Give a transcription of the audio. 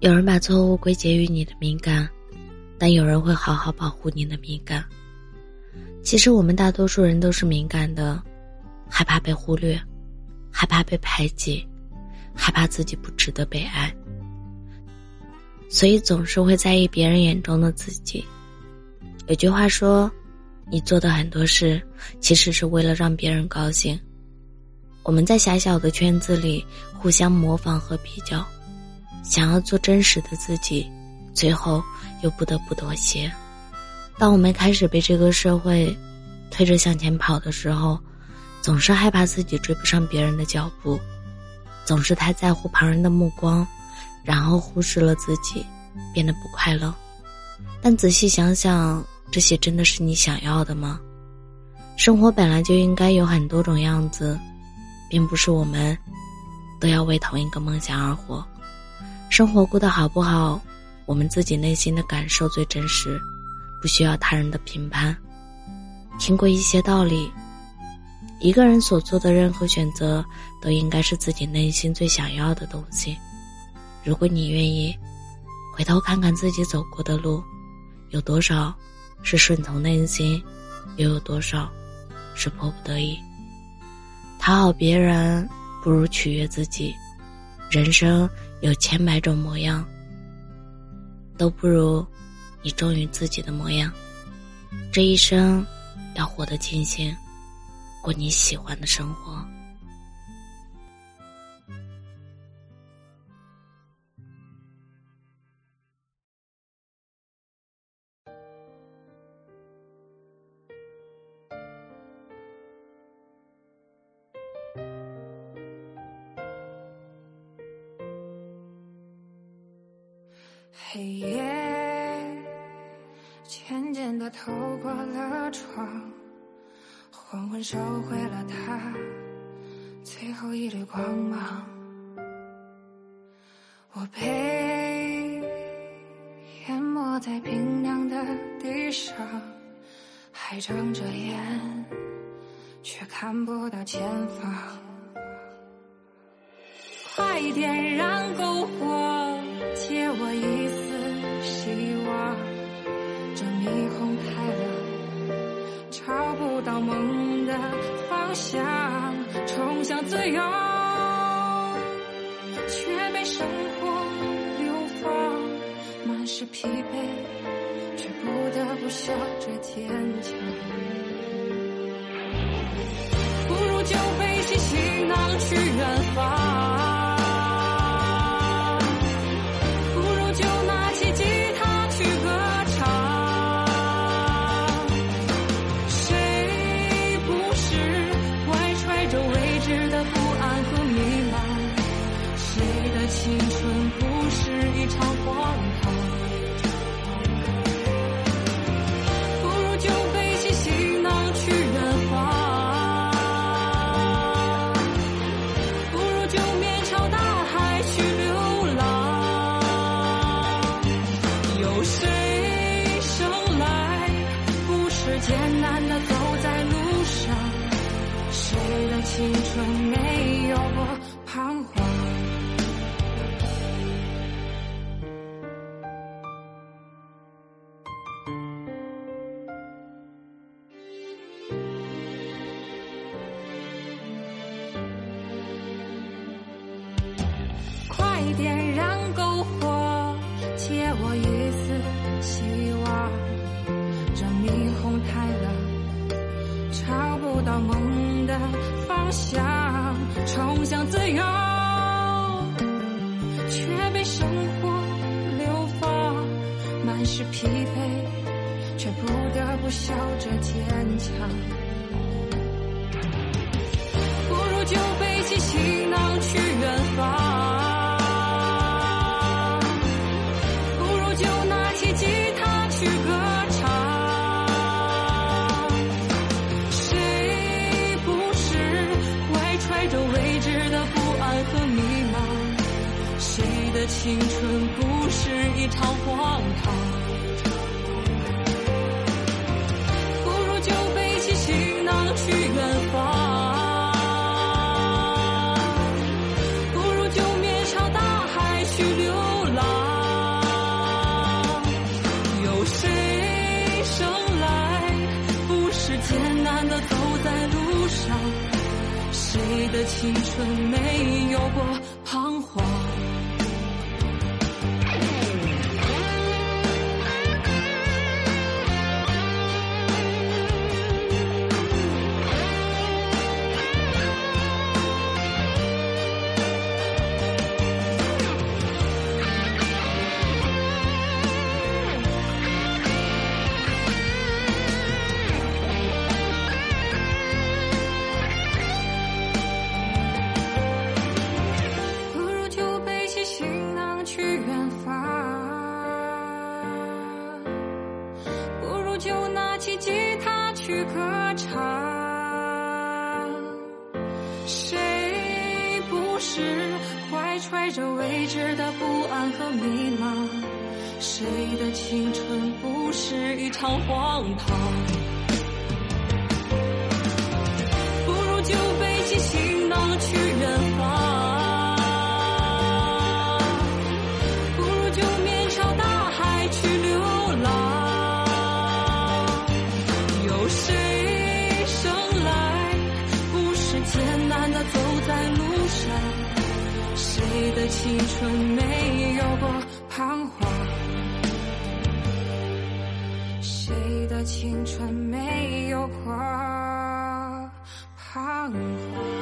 有人把错误归结于你的敏感，但有人会好好保护你的敏感。其实我们大多数人都是敏感的，害怕被忽略，害怕被排挤，害怕自己不值得被爱，所以总是会在意别人眼中的自己。有句话说：“你做的很多事，其实是为了让别人高兴。”我们在狭小的圈子里互相模仿和比较。想要做真实的自己，最后又不得不妥协。当我们开始被这个社会推着向前跑的时候，总是害怕自己追不上别人的脚步，总是太在乎旁人的目光，然后忽视了自己，变得不快乐。但仔细想想，这些真的是你想要的吗？生活本来就应该有很多种样子，并不是我们都要为同一个梦想而活。生活过得好不好，我们自己内心的感受最真实，不需要他人的评判。听过一些道理，一个人所做的任何选择，都应该是自己内心最想要的东西。如果你愿意，回头看看自己走过的路，有多少是顺从内心，又有多少是迫不得已。讨好别人，不如取悦自己。人生有千百种模样，都不如你忠于自己的模样。这一生要活得尽兴，过你喜欢的生活。黑夜渐渐地透过了窗，黄昏收回了它最后一缕光芒。我被淹没在冰凉的地上，还睁着眼，却看不到前方。快点燃篝火，借我一丝希望。这霓虹太冷，找不到梦的方向，冲向自由，却被生活流放，满是疲惫，却不得不笑着坚强。不如就背起行囊去远方。方向，冲向自由，却被生活流放，满是疲惫，却不得不笑着坚强。不如就背起行囊去青春不是一场荒唐不如就背起行囊去远方不如就面朝大海去流浪有谁生来不是艰难的走在路上谁的青春没有过彷徨起吉他去歌唱。谁不是怀揣着未知的不安和迷茫？谁的青春不是一场荒唐？青春没有过彷徨谁的青春没有过彷徨？